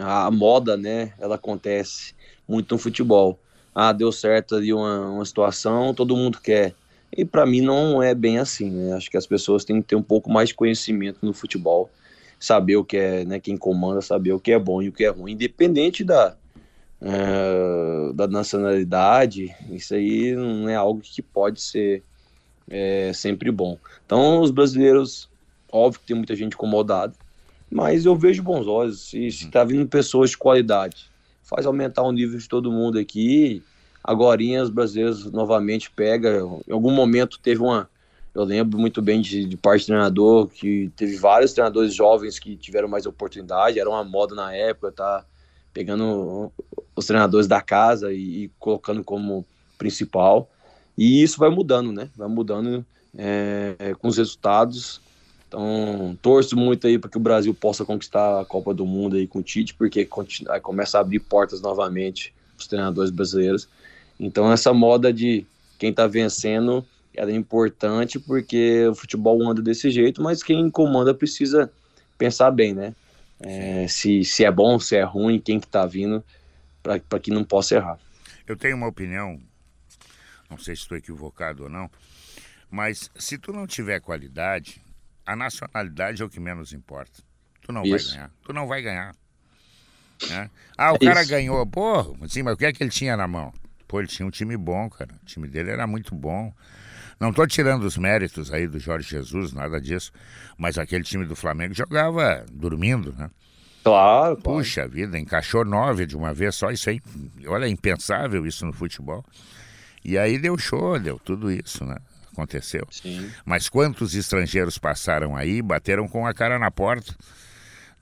a moda, né, ela acontece muito no futebol. Ah, deu certo ali uma, uma situação, todo mundo quer. E para mim não é bem assim, né? Acho que as pessoas têm que ter um pouco mais de conhecimento no futebol, saber o que é, né, quem comanda, saber o que é bom e o que é ruim, independente da, é, da nacionalidade, isso aí não é algo que pode ser é, sempre bom. Então, os brasileiros, óbvio que tem muita gente incomodada, mas eu vejo bons olhos. Se está vindo pessoas de qualidade, faz aumentar o nível de todo mundo aqui. Agora os brasileiros novamente pega. Em algum momento teve uma. Eu lembro muito bem de, de parte do treinador, que teve vários treinadores jovens que tiveram mais oportunidade, era uma moda na época, tá pegando os treinadores da casa e, e colocando como principal. E isso vai mudando, né? Vai mudando é, com os resultados. Então, torço muito aí para que o Brasil possa conquistar a Copa do Mundo aí com o Tite, porque começa a abrir portas novamente os treinadores brasileiros. Então, essa moda de quem está vencendo é importante porque o futebol anda desse jeito, mas quem comanda precisa pensar bem, né? É, se, se é bom, se é ruim, quem que tá vindo, para que não possa errar. Eu tenho uma opinião, não sei se estou equivocado ou não, mas se tu não tiver qualidade, a nacionalidade é o que menos importa. Tu não Isso. vai ganhar. Tu não vai ganhar. Né? Ah, o é cara Isso. ganhou. Pô, sim, mas o que é que ele tinha na mão? Pô, ele tinha um time bom, cara. O time dele era muito bom. Não tô tirando os méritos aí do Jorge Jesus, nada disso. Mas aquele time do Flamengo jogava dormindo, né? Claro, Puxa vida, encaixou nove de uma vez só. Isso aí, olha, é impensável isso no futebol. E aí deu show, deu tudo isso, né? Aconteceu. Sim. Mas quantos estrangeiros passaram aí, bateram com a cara na porta,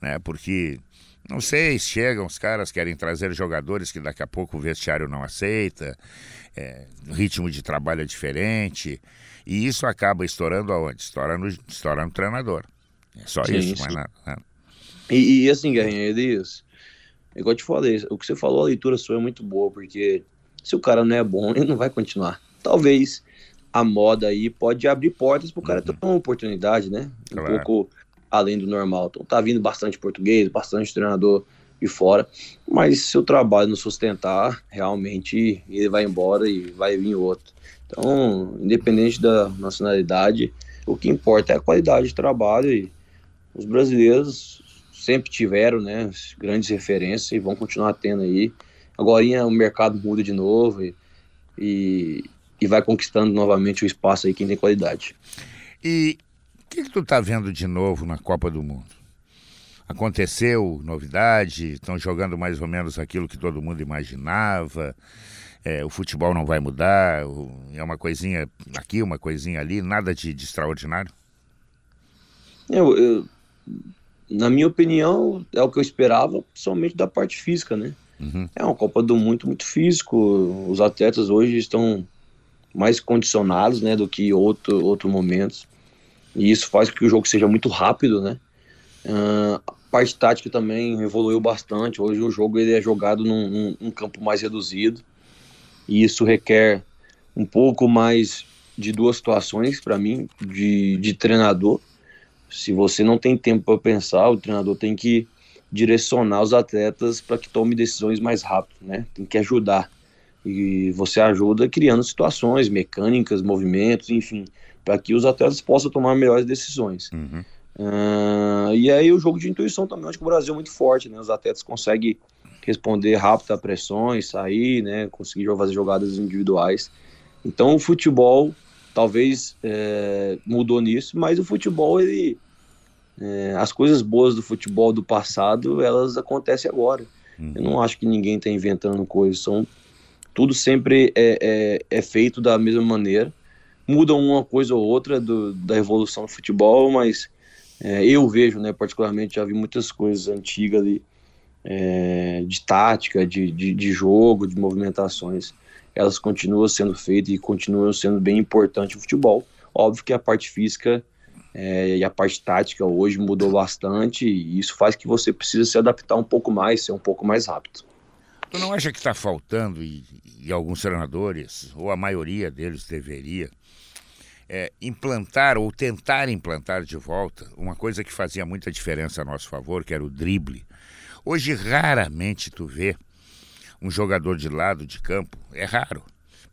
né? Porque não sei, chegam os caras querem trazer jogadores que daqui a pouco o vestiário não aceita, é, o ritmo de trabalho é diferente, e isso acaba estourando aonde? Estourando, estourando o treinador. É só sim, isso, sim. mas nada. Né? E, e, assim, Guerrinha, Elias, igual eu te falei, o que você falou, a leitura sua é muito boa, porque se o cara não é bom, ele não vai continuar. Talvez a moda aí pode abrir portas para o cara uhum. ter uma oportunidade, né? Um claro. pouco além do normal. Então tá vindo bastante português, bastante treinador de fora, mas se o trabalho não sustentar, realmente ele vai embora e vai vir outro. Então, independente da nacionalidade, O que importa é a qualidade de trabalho e os brasileiros sempre tiveram, né, grandes referências e vão continuar tendo aí. Agora o mercado muda de novo e, e, e vai conquistando novamente o espaço aí quem tem qualidade. E o que, que tu tá vendo de novo na Copa do Mundo? Aconteceu novidade? Estão jogando mais ou menos aquilo que todo mundo imaginava? É, o futebol não vai mudar? É uma coisinha aqui, uma coisinha ali, nada de, de extraordinário? Eu, eu, na minha opinião, é o que eu esperava, somente da parte física, né? Uhum. É uma Copa do muito, muito físico. Os atletas hoje estão mais condicionados, né, do que outro, outros momentos. E isso faz com que o jogo seja muito rápido, né? Uh, a parte tática também evoluiu bastante. Hoje o jogo ele é jogado num, num, num campo mais reduzido. E isso requer um pouco mais de duas situações para mim, de, de treinador. Se você não tem tempo para pensar, o treinador tem que direcionar os atletas para que tome decisões mais rápido, né? Tem que ajudar. E você ajuda criando situações mecânicas, movimentos, enfim, para que os atletas possam tomar melhores decisões. Uhum. Uh, e aí o jogo de intuição também, acho que o Brasil é muito forte, né? Os atletas conseguem responder rápido a pressões, sair, né? Conseguir fazer jogadas individuais. Então o futebol talvez é, mudou nisso, mas o futebol ele é, as coisas boas do futebol do passado elas acontecem agora. Uhum. Eu não acho que ninguém está inventando coisas, são tudo sempre é, é, é feito da mesma maneira. Mudam uma coisa ou outra do, da evolução do futebol, mas é, eu vejo, né, particularmente, já vi muitas coisas antigas ali, é, de tática, de, de, de, jogo, de movimentações, elas continuam sendo feitas e continuam sendo bem importantes no futebol. Óbvio que a parte física é, e a parte tática hoje mudou bastante e isso faz que você precisa se adaptar um pouco mais, ser um pouco mais rápido. Tu não acha que está faltando, e, e alguns treinadores, ou a maioria deles deveria, é, implantar ou tentar implantar de volta uma coisa que fazia muita diferença a nosso favor, que era o drible. Hoje raramente tu vê um jogador de lado de campo, é raro,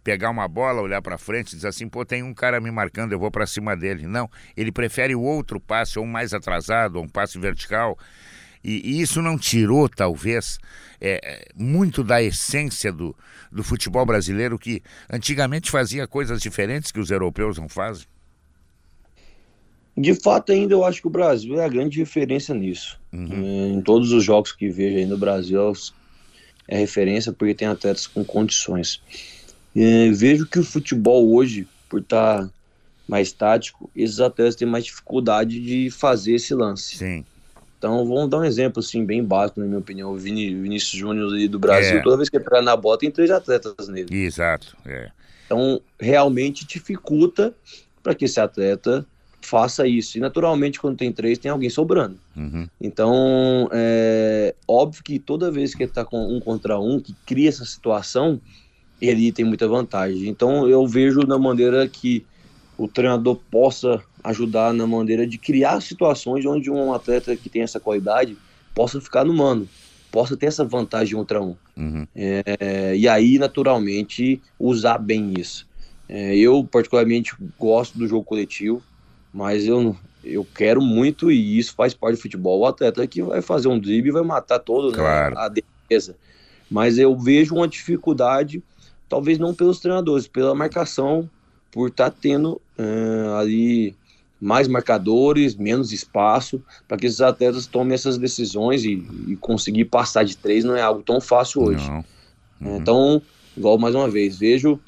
pegar uma bola, olhar para frente e dizer assim, pô, tem um cara me marcando, eu vou para cima dele. Não, ele prefere o outro passe, ou um mais atrasado, ou um passe vertical. E, e isso não tirou, talvez, é, é, muito da essência do, do futebol brasileiro, que antigamente fazia coisas diferentes que os europeus não fazem? De fato, ainda eu acho que o Brasil é a grande referência nisso. Uhum. É, em todos os jogos que vejo aí no Brasil, é referência porque tem atletas com condições. É, vejo que o futebol hoje, por estar mais tático, esses atletas têm mais dificuldade de fazer esse lance. Sim. Então, vamos dar um exemplo, assim, bem básico, na minha opinião. O Vini, Vinícius Júnior do Brasil, é. toda vez que pegar na bola, tem três atletas nele. Exato, é. Então, realmente dificulta para que esse atleta faça isso. E, naturalmente, quando tem três, tem alguém sobrando. Uhum. Então, é óbvio que toda vez que ele está com um contra um, que cria essa situação, ele tem muita vantagem. Então, eu vejo na maneira que o treinador possa ajudar na maneira de criar situações onde um atleta que tem essa qualidade possa ficar no mano, possa ter essa vantagem contra um. Uhum. É, e aí, naturalmente, usar bem isso. É, eu, particularmente, gosto do jogo coletivo, mas eu, eu quero muito, e isso faz parte do futebol, o atleta que vai fazer um drible e vai matar todo né, claro. né, a defesa. Mas eu vejo uma dificuldade, talvez não pelos treinadores, pela marcação por estar tá tendo uh, ali mais marcadores, menos espaço, para que esses atletas tomem essas decisões e, e, conseguir passar de três não é algo tão fácil hoje. Uhum. Então, igual mais uma vez, vejo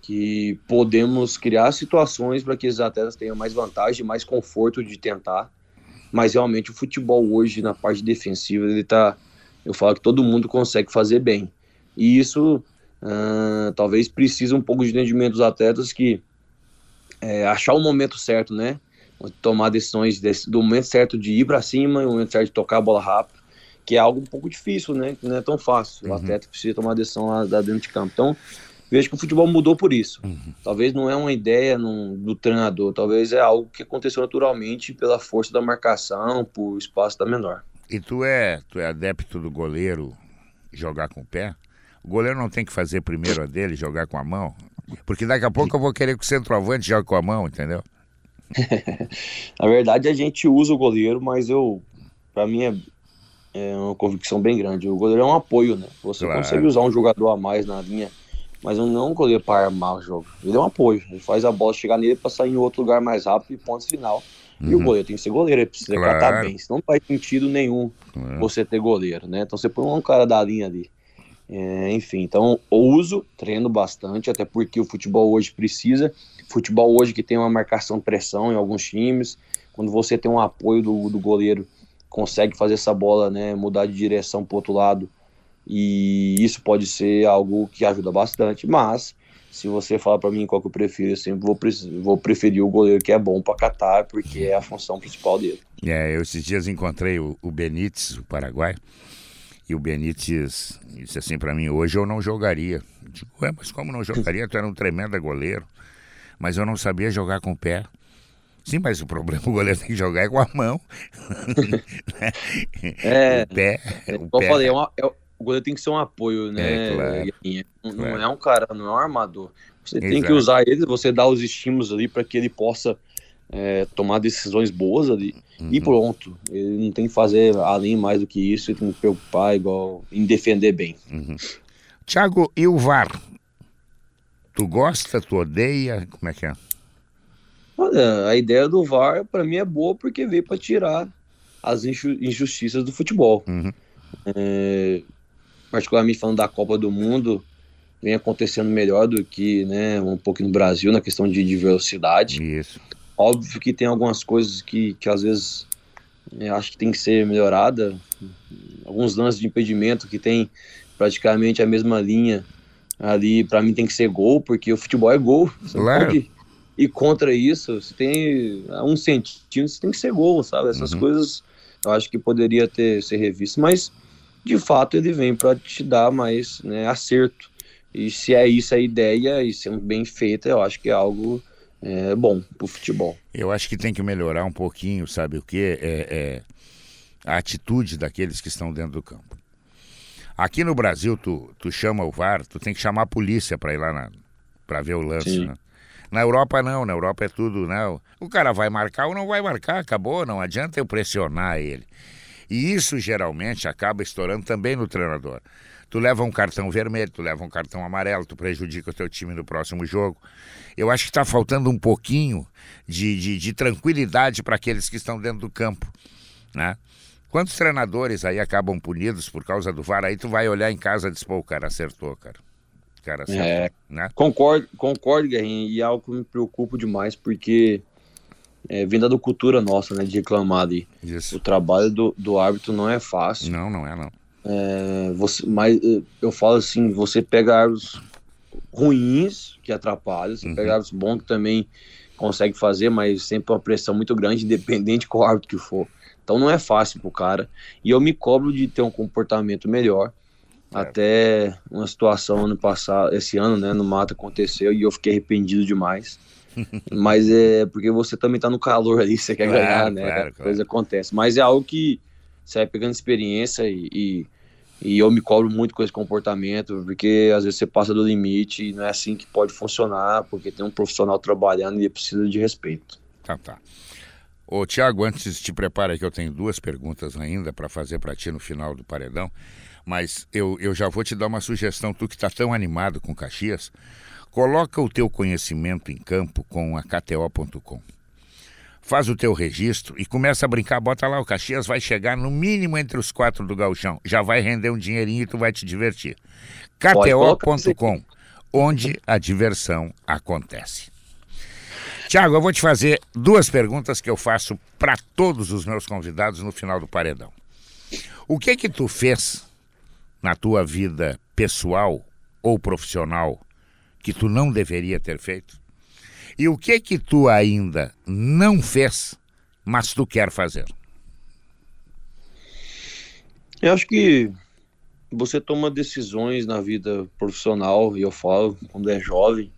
que podemos criar situações para que esses atletas tenham mais vantagem, mais conforto de tentar, mas realmente o futebol hoje na parte defensiva ele tá, eu falo que todo mundo consegue fazer bem e isso uh, talvez precise um pouco de entendimento dos atletas que é, achar o momento certo, né? Tomar decisões desse, do momento certo de ir para cima e o momento certo de tocar a bola rápido, que é algo um pouco difícil, né? Que não é tão fácil. Uhum. O atleta precisa tomar decisão lá, lá, dentro de campo. Então, vejo que o futebol mudou por isso. Uhum. Talvez não é uma ideia num, do treinador, talvez é algo que aconteceu naturalmente pela força da marcação, por espaço da menor. E tu é, tu é adepto do goleiro jogar com o pé? O goleiro não tem que fazer primeiro a dele, jogar com a mão? Porque daqui a pouco eu vou querer que o centroavante jogue com a mão, entendeu? Na verdade, a gente usa o goleiro, mas eu, para mim, é, é, uma convicção bem grande. O goleiro é um apoio, né? Você claro. consegue usar um jogador a mais na linha, mas não é um goleiro para armar o jogo. Ele é um apoio. Ele faz a bola chegar nele para sair em outro lugar mais rápido e ponto final. Uhum. E o uhum. goleiro tem que ser goleiro, ele precisa claro. catar bem. Senão não faz sentido nenhum claro. você ter goleiro, né? Então você põe um cara da linha ali. É, enfim, então uso, treino bastante, até porque o futebol hoje precisa. Futebol hoje que tem uma marcação pressão em alguns times, quando você tem um apoio do, do goleiro, consegue fazer essa bola né, mudar de direção para outro lado, e isso pode ser algo que ajuda bastante. Mas se você falar para mim qual que eu prefiro, eu sempre vou, vou preferir o goleiro que é bom para catar, porque é a função principal dele. É, eu esses dias encontrei o, o Benítez, o Paraguai. E o Benítez disse assim para mim: hoje eu não jogaria. Eu digo, ué, mas como não jogaria? Tu era um tremendo goleiro. Mas eu não sabia jogar com o pé. Sim, mas o problema o goleiro tem que jogar é com a mão. é, o pé. É, o pé. falei, é uma, é, o goleiro tem que ser um apoio, né? É, claro, não, claro. é um cara, não é um armador. Você Exato. tem que usar ele, você dá os estímulos ali para que ele possa é, tomar decisões boas ali uhum. e pronto. Ele não tem que fazer além mais do que isso, ele tem que preocupar igual em defender bem. Uhum. Tiago, e o VAR? Tu gosta, tu odeia? Como é que é? Olha, a ideia do VAR para mim é boa porque veio para tirar as injustiças do futebol. Uhum. É, particularmente falando da Copa do Mundo, vem acontecendo melhor do que né, um pouco no Brasil na questão de, de velocidade. Isso. Óbvio que tem algumas coisas que, que às vezes eu acho que tem que ser melhorada. Alguns lances de impedimento que tem praticamente a mesma linha ali, para mim tem que ser gol, porque o futebol é gol. Claro. pode ir contra isso. Você tem um centímetro, tem que ser gol, sabe? Essas uhum. coisas eu acho que poderia ter ser revisto, mas de fato ele vem para te dar mais né, acerto. E se é isso a ideia e sendo bem feita, eu acho que é algo é bom para o futebol. Eu acho que tem que melhorar um pouquinho, sabe o que? É, é, a atitude daqueles que estão dentro do campo. Aqui no Brasil, tu, tu chama o VAR, tu tem que chamar a polícia para ir lá para ver o lance. Né? Na Europa não, na Europa é tudo, né? O cara vai marcar ou não vai marcar, acabou, não adianta eu pressionar ele. E isso geralmente acaba estourando também no treinador. Tu leva um cartão vermelho, tu leva um cartão amarelo, tu prejudica o teu time no próximo jogo. Eu acho que está faltando um pouquinho de, de, de tranquilidade para aqueles que estão dentro do campo, né? Quantos treinadores aí acabam punidos por causa do VAR? Aí tu vai olhar em casa e diz, pô, o cara acertou, cara. O cara acertou, é, né? Concordo, concordo, Guerrinho, e é algo que me preocupa demais, porque é, vem da cultura nossa, né, de reclamar. Isso. O trabalho do, do árbitro não é fácil. Não, não é, não. É, você, mas eh, eu falo assim, você pega árvores ruins que atrapalham, você uhum. pega árvores bons que também consegue fazer, mas sempre uma pressão muito grande, independente qual árbitro que for. Então não é fácil pro cara. E eu me cobro de ter um comportamento melhor. É. Até uma situação ano passado, esse ano, né, no mato aconteceu e eu fiquei arrependido demais. Mas é porque você também tá no calor ali, você quer claro, ganhar, né? Claro, claro. coisa acontece. Mas é algo que você vai pegando experiência e, e, e, eu me cobro muito com esse comportamento, porque às vezes você passa do limite e não é assim que pode funcionar, porque tem um profissional trabalhando e precisa de respeito. Tá, tá. Ô, Tiago, antes te prepara que eu tenho duas perguntas ainda para fazer para ti no final do paredão, mas eu, eu já vou te dar uma sugestão, tu que está tão animado com Caxias, coloca o teu conhecimento em campo com a KTO.com faz o teu registro e começa a brincar, bota lá, o Caxias vai chegar no mínimo entre os quatro do galchão, já vai render um dinheirinho e tu vai te divertir. KTO.com, onde a diversão acontece. Tiago, eu vou te fazer duas perguntas que eu faço para todos os meus convidados no final do paredão. O que que tu fez na tua vida pessoal ou profissional que tu não deveria ter feito? E o que que tu ainda não fez, mas tu quer fazer? Eu acho que você toma decisões na vida profissional, e eu falo quando é jovem,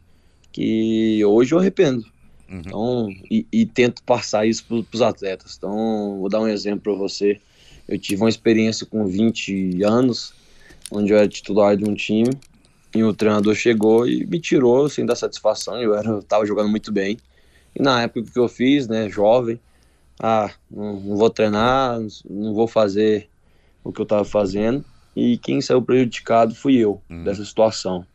que hoje eu arrependo. Uhum. Então, e, e, tento passar isso para os atletas. Então, vou dar um exemplo para você. Eu tive uma experiência com 20 anos, onde eu era titular de um time, e o treinador chegou e me tirou sem dar satisfação. Eu era, tava jogando muito bem. E na época que eu fiz, né, jovem, ah, não, não vou treinar, não vou fazer o que eu estava fazendo. E quem saiu prejudicado fui eu uhum. dessa situação.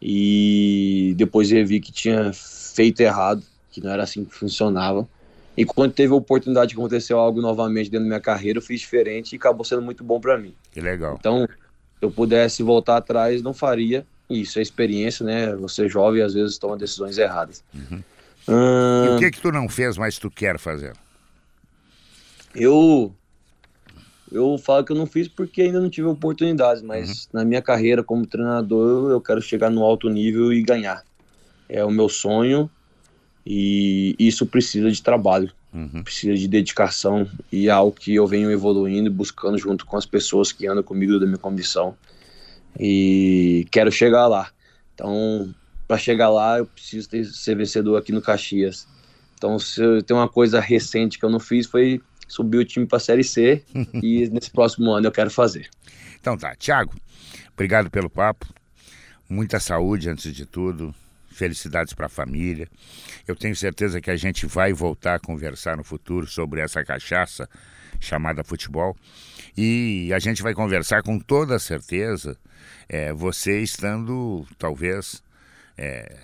E depois eu vi que tinha feito errado, que não era assim que funcionava. E quando teve a oportunidade de acontecer algo novamente dentro da minha carreira, eu fiz diferente e acabou sendo muito bom para mim. Que legal. Então, se eu pudesse voltar atrás, não faria. Isso é experiência, né? Você é jovem às vezes toma decisões erradas. Uhum. Hum... E o que que tu não fez, mas tu quer fazer? Eu eu falo que eu não fiz porque ainda não tive oportunidades, mas uhum. na minha carreira como treinador eu quero chegar no alto nível e ganhar. É o meu sonho e isso precisa de trabalho, uhum. precisa de dedicação e é algo que eu venho evoluindo e buscando junto com as pessoas que andam comigo da minha condição. E quero chegar lá. Então, para chegar lá, eu preciso ter, ser vencedor aqui no Caxias. Então, se eu, tem uma coisa recente que eu não fiz foi subir o time para a Série C e nesse próximo ano eu quero fazer. Então tá, Thiago, obrigado pelo papo. Muita saúde antes de tudo felicidades para a família. Eu tenho certeza que a gente vai voltar a conversar no futuro sobre essa cachaça chamada futebol. E a gente vai conversar com toda certeza, é, você estando talvez é,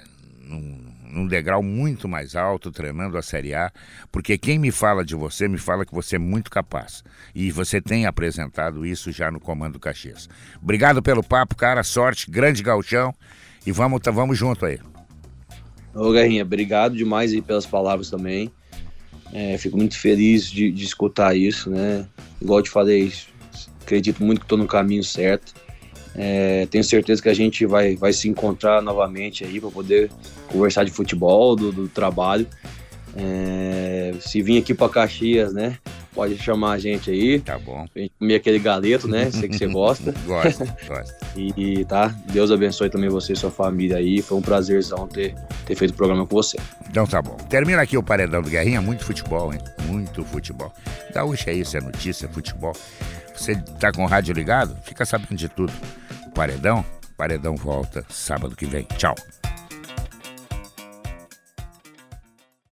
num, num, degrau muito mais alto, treinando a Série A, porque quem me fala de você, me fala que você é muito capaz. E você tem apresentado isso já no Comando Caxias. Obrigado pelo papo, cara, sorte, grande galchão, e vamos, tá, vamos junto aí. Ô Guerrinha, obrigado demais aí pelas palavras também. É, fico muito feliz de, de, escutar isso, né? Igual eu te falei, acredito muito que estou no caminho certo. É, tenho certeza que a gente vai, vai se encontrar novamente aí para poder conversar de futebol, do, do trabalho. É, se vir aqui para Caxias, né? Pode chamar a gente aí. Tá bom. A gente comer aquele galeto, né? Sei que você gosta. gosto, gosto. E tá, Deus abençoe também você e sua família aí. Foi um prazerzão ter, ter feito o programa com você. Então tá bom. Termina aqui o Paredão do Guerrinha. Muito futebol, hein? Muito futebol. Gaúcha é isso, é notícia, é futebol. Você tá com o rádio ligado? Fica sabendo de tudo. O Paredão, Paredão volta sábado que vem. Tchau.